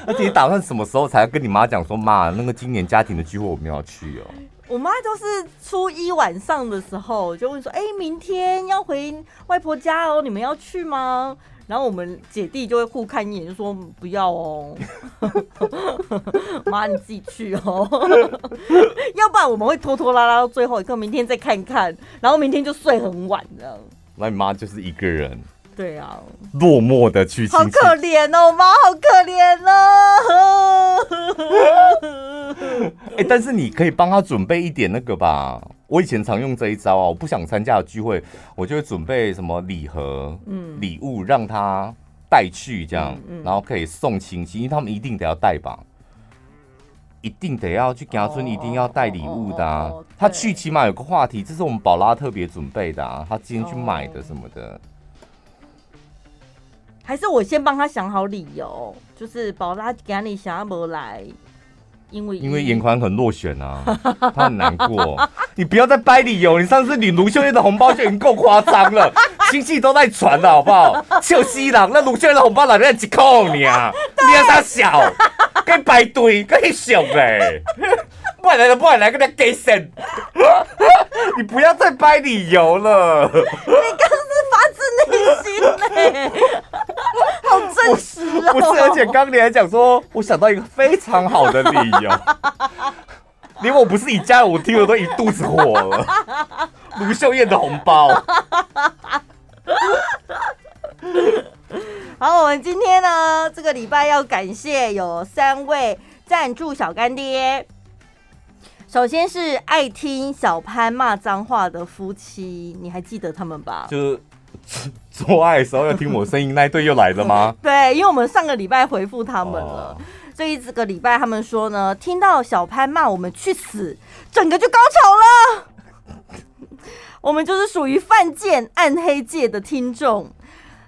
而且你打算什么时候才跟你妈讲说，妈，那个今年家庭的聚会我们要去哦？我妈都是初一晚上的时候就问说：“哎、欸，明天要回外婆家哦，你们要去吗？”然后我们姐弟就会互看一眼，就说：“不要哦，妈你自己去哦，要不然我们会拖拖拉拉到最后一刻，明天再看看，然后明天就睡很晚这样。”那你妈就是一个人。对啊，落寞的去，好可怜哦，妈，好可怜哦。哎、欸，但是你可以帮他准备一点那个吧。我以前常用这一招啊，我不想参加的聚会，我就会准备什么礼盒、嗯，礼物让他带去，这样、嗯嗯，然后可以送亲戚，因为他们一定得要带吧，一定得要去给他孙，一定要带礼物的、啊。他去起码有个话题，这是我们宝拉特别准备的啊，他今天去买的什么的。还是我先帮他想好理由，就是宝拉给你想要不来，因为因为颜宽很落选啊，他很难过。你不要再掰理由，你上次领卢秀燕的红包就已经够夸张了，亲戚都在传了，好不好？笑死人，那卢秀燕的红包哪边几扣你啊？你要他小，跟排队，跟小嘞，不然来了，不然来，跟他给神。你不要再掰理由了。你刚是发自内心嘞。好真实啊、哦！不是，而且刚你还讲说，我想到一个非常好的理由，连我不是你家人，我听了都一肚子火了。卢秀燕的红包。好，我们今天呢，这个礼拜要感谢有三位赞助小干爹。首先是爱听小潘骂脏话的夫妻，你还记得他们吧？就是。做爱的时候要听我声音，那一对又来了吗？对，因为我们上个礼拜回复他们了，所以这个礼拜他们说呢，听到小潘骂我们去死，整个就高潮了。我们就是属于犯贱暗黑界的听众。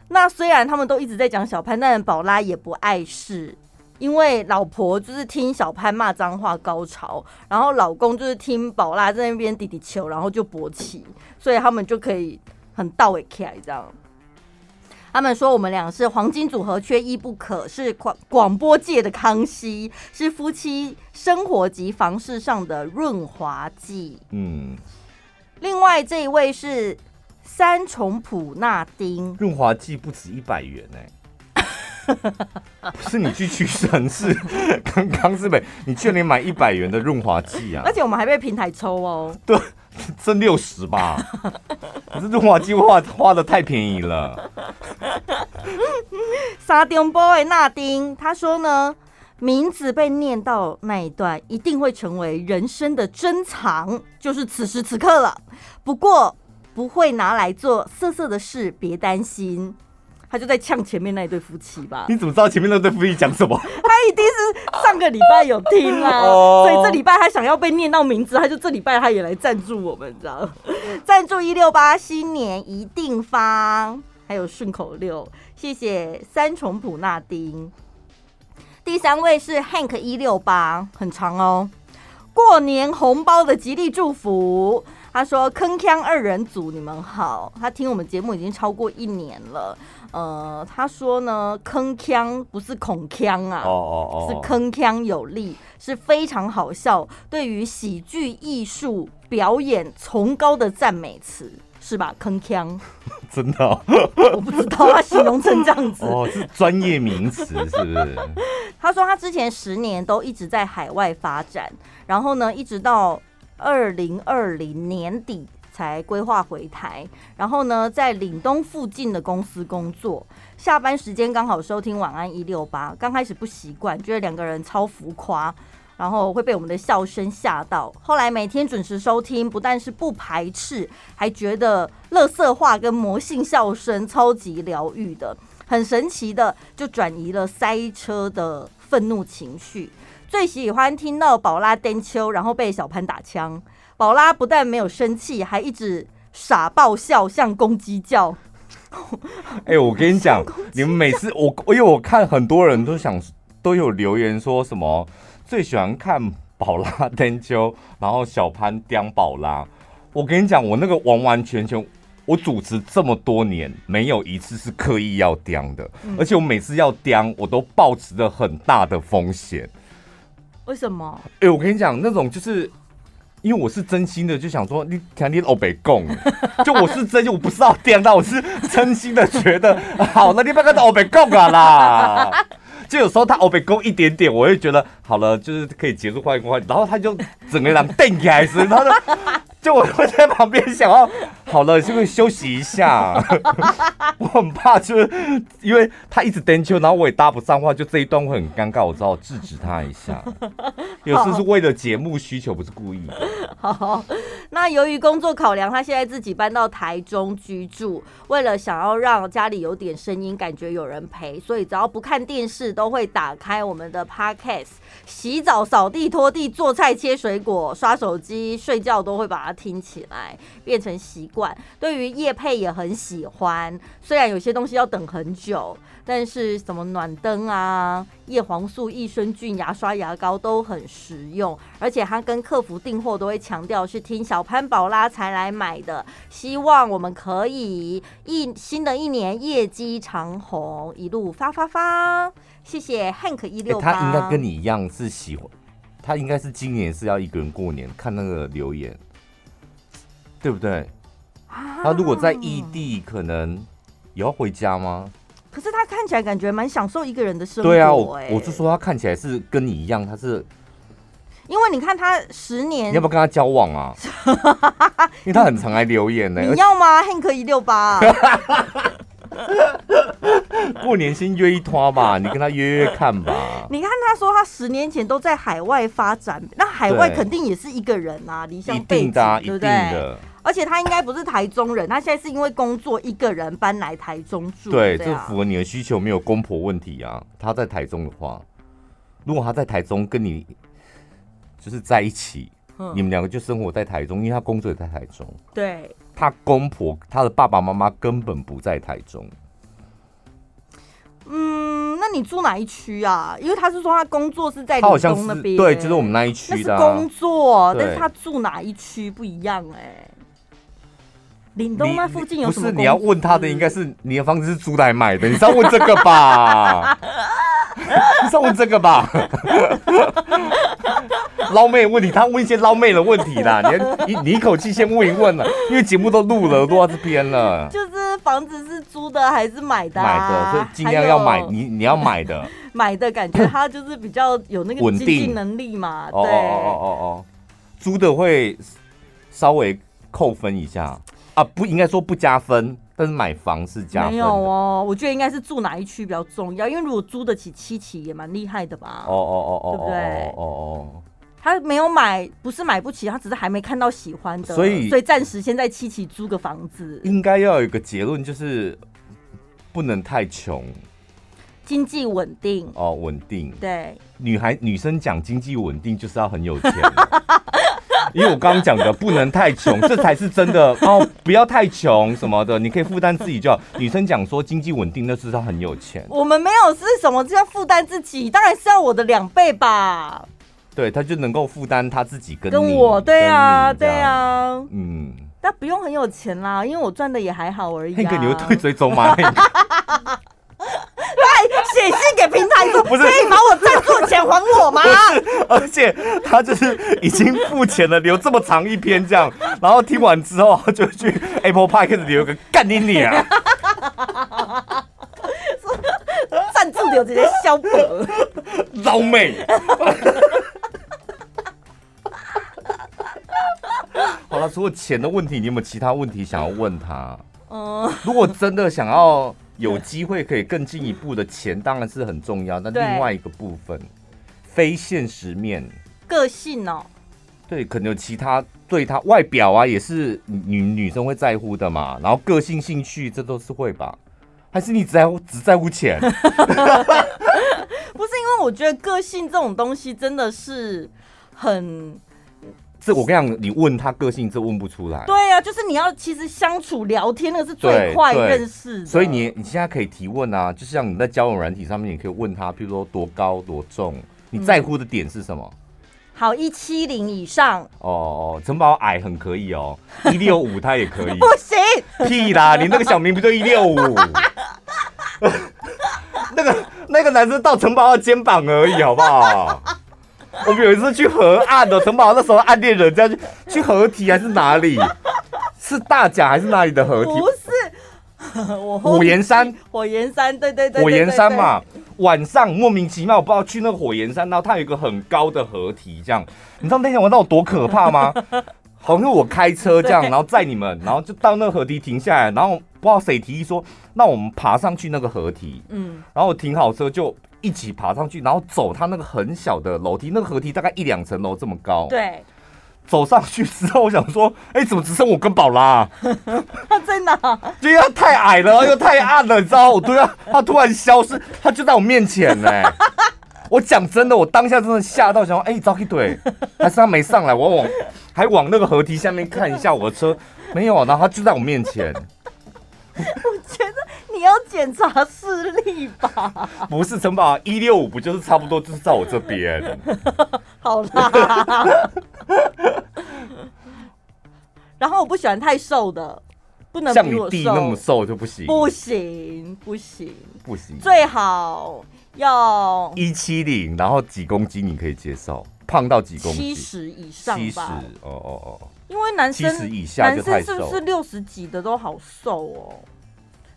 那虽然他们都一直在讲小潘，但宝拉也不碍事，因为老婆就是听小潘骂脏话高潮，然后老公就是听宝拉在那边弟弟求，然后就勃起，所以他们就可以。很到位起来，这样。他们说我们俩是黄金组合，缺一不可，是广广播界的康熙，是夫妻生活及房事上的润滑剂。嗯。另外这一位是三重普纳丁，润滑剂不止一百元哎、欸。不是你去屈臣氏，刚刚是没？你去年买一百元的润滑剂啊？而且我们还被平台抽哦。对。挣六十吧，可是润滑剂花花的太便宜了。沙丁波的纳丁他说呢，名字被念到那一段一定会成为人生的珍藏，就是此时此刻了。不过不会拿来做色色的事，别担心。他就在呛前面那一对夫妻吧？你怎么知道前面那对夫妻讲什么？他一定是上个礼拜有听啊，所以这礼拜他想要被念到名字，他就这礼拜他也来赞助我们，知道吗？赞助一六八新年一定发，还有顺口溜，谢谢三重普纳丁。第三位是 Hank 一六八，很长哦。过年红包的吉利祝福，他说：“铿锵二人组，你们好。”他听我们节目已经超过一年了。呃，他说呢，铿锵不是孔锵啊，哦哦哦，是铿锵有力，是非常好笑，对于喜剧艺术表演崇高的赞美词。是吧？铿锵，真的、哦，我不知道他形容成这样子 哦，是专业名词，是不是？他说他之前十年都一直在海外发展，然后呢，一直到二零二零年底才规划回台，然后呢，在岭东附近的公司工作，下班时间刚好收听晚安一六八，刚开始不习惯，觉得两个人超浮夸。然后会被我们的笑声吓到，后来每天准时收听，不但是不排斥，还觉得乐色话跟魔性笑声超级疗愈的，很神奇的，就转移了塞车的愤怒情绪。最喜欢听到宝拉颠秋，然后被小潘打枪。宝拉不但没有生气，还一直傻爆笑，像公鸡叫。哎、欸，我跟你讲，你们每次我，因为我看很多人都想都有留言说什么。最喜欢看宝拉颠秋，然后小潘刁宝拉。我跟你讲，我那个完完全全，我主持这么多年，没有一次是刻意要刁的，嗯、而且我每次要刁，我都抱持着很大的风险。为什么？哎、我跟你讲，那种就是因为我是真心的，就想说你肯定欧北共，就我是真心，我不是要刁，但我是真心的觉得好，那你不要跟欧北共啊啦。就有时候他欧北贡一点点，我会觉得好了，就是可以结束换一个话，然后他就整个人瞪开始，然后就 就我会在旁边想要好了，是不是休息一下？我很怕，就是因为他一直颠秋，然后我也搭不上话，就这一段会很尴尬，我只好制止他一下。有时是为了节目需求，不是故意的。好，那由于工作考量，他现在自己搬到台中居住，为了想要让家里有点声音，感觉有人陪，所以只要不看电视，都会打开我们的 Podcast，洗澡、扫地、拖地、做菜、切水果、刷手机、睡觉，都会把它听起来，变成习惯。对于叶配也很喜欢，虽然有些东西要等很久，但是什么暖灯啊、叶黄素、益生菌、牙刷、牙膏都很实用，而且他跟客服订货都会强调是听小潘宝拉才来买的，希望我们可以一新的一年业绩长虹，一路发发发。谢谢 Hank 一六八，他应该跟你一样是喜欢，他应该是今年是要一个人过年，看那个留言，对不对？啊、他如果在异地，可能也要回家吗？可是他看起来感觉蛮享受一个人的生活。对啊，我我是说他看起来是跟你一样，他是，因为你看他十年，你要不要跟他交往啊？因为他很常来留言呢、欸。你要吗？Hank 一六八。过年先约一拖吧，你跟他约约看吧。你看他说他十年前都在海外发展，那海外肯定也是一个人啊，离乡背景，对不对？而且他应该不是台中人，他现在是因为工作一个人搬来台中住。对，这符合你的需求，没有公婆问题啊。他在台中的话，如果他在台中跟你就是在一起，你们两个就生活在台中，因为他工作也在台中。对。他公婆，他的爸爸妈妈根本不在台中。嗯，那你住哪一区啊？因为他是说他工作是在岭东那边，对，就是我们那一区的、啊、工作，但是他住哪一区不一样哎、欸。岭东那附近有什么？不是你要问他的，应该是你的房子是租来买的，你是要问这个吧？你是要问这个吧？捞妹的问题，他问一些捞妹的问题啦。你你你一口气先问一问了，因为节目都录了，录到这边了。就是房子是租的还是买的、啊？买的，所以尽量要买。你你要买的，买的感觉他就是比较有那个稳定能力嘛。对，哦哦哦哦哦，租的会稍微扣分一下啊，不应该说不加分，但是买房是加分。没有哦，我觉得应该是住哪一区比较重要，因为如果租得起七期也蛮厉害的吧。哦哦哦哦，对不对？哦哦哦。他没有买，不是买不起，他只是还没看到喜欢的，所以所以暂时先在七期租个房子。应该要有一个结论，就是不能太穷。经济稳定哦，稳定。对，女孩女生讲经济稳定就是要很有钱，因为我刚刚讲的不能太穷，这才是真的 哦。不要太穷什么的，你可以负担自己就好。女生讲说经济稳定，那是她很有钱。我们没有是什么就要负担自己，当然是要我的两倍吧。对，他就能够负担他自己跟跟我，对啊，对啊，嗯。但不用很有钱啦，因为我赚的也还好而已、啊。那个你会退追踪吗？来写信给平台说，不是可以把我赞助的钱还我吗？而且他就是已经付钱了，留这么长一篇这样，然后听完之后就去 Apple 开始留个干你你啊！赞助留这些小本，老美。好了，除了钱的问题，你有没有其他问题想要问他？嗯，如果真的想要有机会可以更进一步的钱，当然是很重要。但另外一个部分，非现实面，个性哦，对，可能有其他对他外表啊，也是女女生会在乎的嘛。然后个性、兴趣，这都是会吧？还是你只在乎只在乎钱？不是，因为我觉得个性这种东西真的是很。这我跟你讲，你问他个性，这问不出来。对呀、啊，就是你要其实相处聊天，那个是最快认识的。所以你你现在可以提问啊，就像你在交友软体上面，你可以问他，譬如说多高多重，你在乎的点是什么？嗯、好，一七零以上。哦哦，城堡矮很可以哦，一六五他也可以。不行，屁啦，你那个小名不就一六五？那个那个男生到城堡的肩膀而已，好不好？我们有一次去河岸的城堡，那时候暗恋人家去去河堤还是哪里？是大甲还是哪里的河堤？不是，火焰山。火焰山，对对对，火焰山嘛。晚上莫名其妙，我不知道去那个火焰山，然后它有一个很高的河堤，这样。你知道那天晚上有多可怕吗？好像我开车这样，然后载你们，然后就到那个河堤停下来，然后不知道谁提议说，那我们爬上去那个河堤。嗯，然后我停好车就。一起爬上去，然后走他那个很小的楼梯，那个河梯大概一两层楼这么高。对，走上去之后，我想说，哎，怎么只剩我跟宝拉？他在哪？因为他太矮了，又太暗了，你知道？我突然，他突然消失，他就在我面前呢。我讲真的，我当下真的吓到，想说，哎，早一腿，还是他没上来？我往还往那个河堤下面看一下我的车，没有，然后他就在我面前。我觉得。你要检查视力吧？不是城堡一六五，不就是差不多就是在我这边？好啦。然后我不喜欢太瘦的，不能像你弟那么瘦就不行。不行，不行，不行。最好要一七零，然后几公斤你可以接受？胖到几公斤？七十以上吧。七十，哦哦哦。因为男生七十以下就太瘦。男生是不是六十几的都好瘦哦？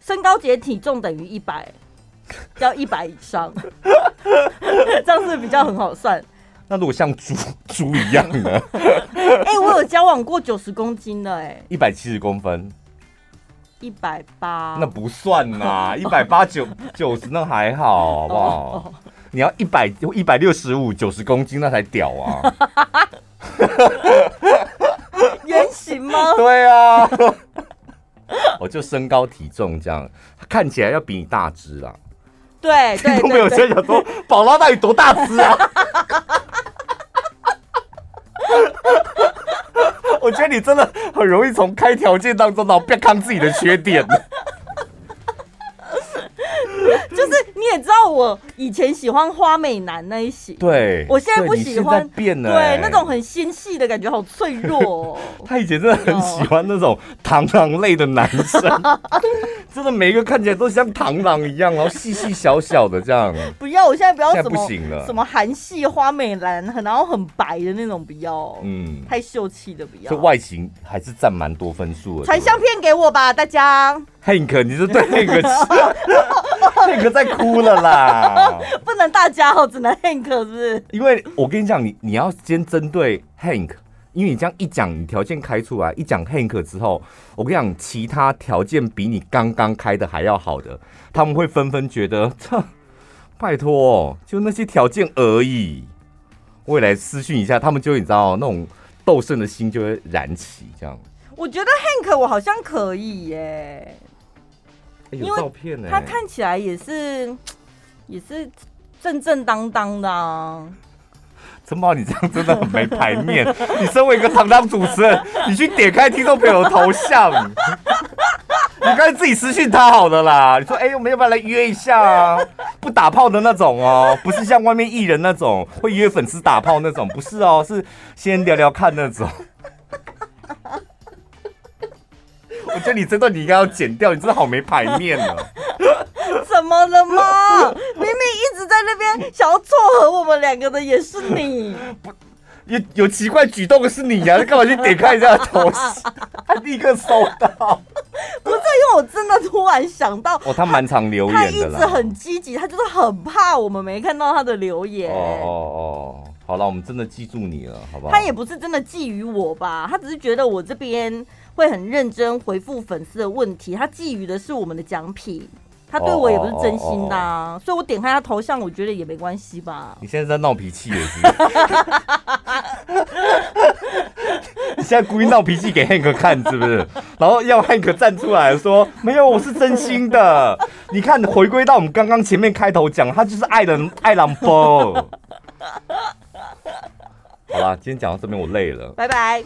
身高减体重等于一百，要一百以上，这样是比较很好算。那如果像猪猪一样呢？哎、欸，我有交往过九十公斤的、欸，哎，一百七十公分，一百八，那不算呐，一百八九九十那还好，好不好？你要一百一百六十五九十公斤那才屌啊！原型吗？对啊。我就身高体重这样，看起来要比你大只啦。对，对，都没有在想说宝拉到底多大只啊？我觉得你真的很容易从开条件当中，然后别看自己的缺点。就是你也知道，我以前喜欢花美男那一型，对，我现在不喜欢变了，欸，对，那种很纤细的感觉，好脆弱，哦。他以前真的很喜欢那种螳螂类的男生，真的每一个看起来都像螳螂一样，然后细细小小的这样。不要，我现在不要什么不行了，什么韩系花美男，然后很白的那种，不要，嗯，太秀气的不要。这外形还是占蛮多分数的。传相片给我吧，大家。Hank，你是对那个 Hank 在哭了啦？不能大家哦，只能 Hank 是不是？因为我跟你讲，你你要先针对 Hank，因为你这样一讲，你条件开出来，一讲 Hank 之后，我跟你讲，其他条件比你刚刚开的还要好的，他们会纷纷觉得，这拜托，就那些条件而已。未来私讯一下，他们就会你知道那种斗胜的心就会燃起，这样。我觉得 Hank 我好像可以耶。有照片呢，他看起来也是 也是正正当当的啊。陈宝，你这样真的很没排面。你身为一个堂堂主持人，你去点开听众朋友的头像，你干脆自己私信他好了啦。你说，哎、欸，我们要不要来约一下啊？不打炮的那种哦，不是像外面艺人那种会约粉丝打炮那种，不是哦，是先聊聊看那种。我觉得你这段你应该要剪掉，你真的好没牌面啊。怎么了吗？明明一直在那边想要撮合我们两个的也是你，不有有奇怪举动的是你呀、啊？干嘛去点开一下头像？他立刻收到，不是因为我真的突然想到，哦，他蛮常留言的，他一直很积极，他就是很怕我们没看到他的留言。哦哦哦，好了，我们真的记住你了，好不好？他也不是真的觊觎我吧？他只是觉得我这边会很认真回复粉丝的问题，他觊觎的是我们的奖品。他对我也不是真心的、啊，oh, oh, oh, oh. 所以我点开他头像，我觉得也没关系吧。你现在在闹脾气也是？你现在故意闹脾气给 Hank 看是不是？然后要 Hank 站出来说没有，我是真心的。你看，回归到我们刚刚前面开头讲，他就是爱人爱朗波。好啦，今天讲到这边，我累了，拜拜。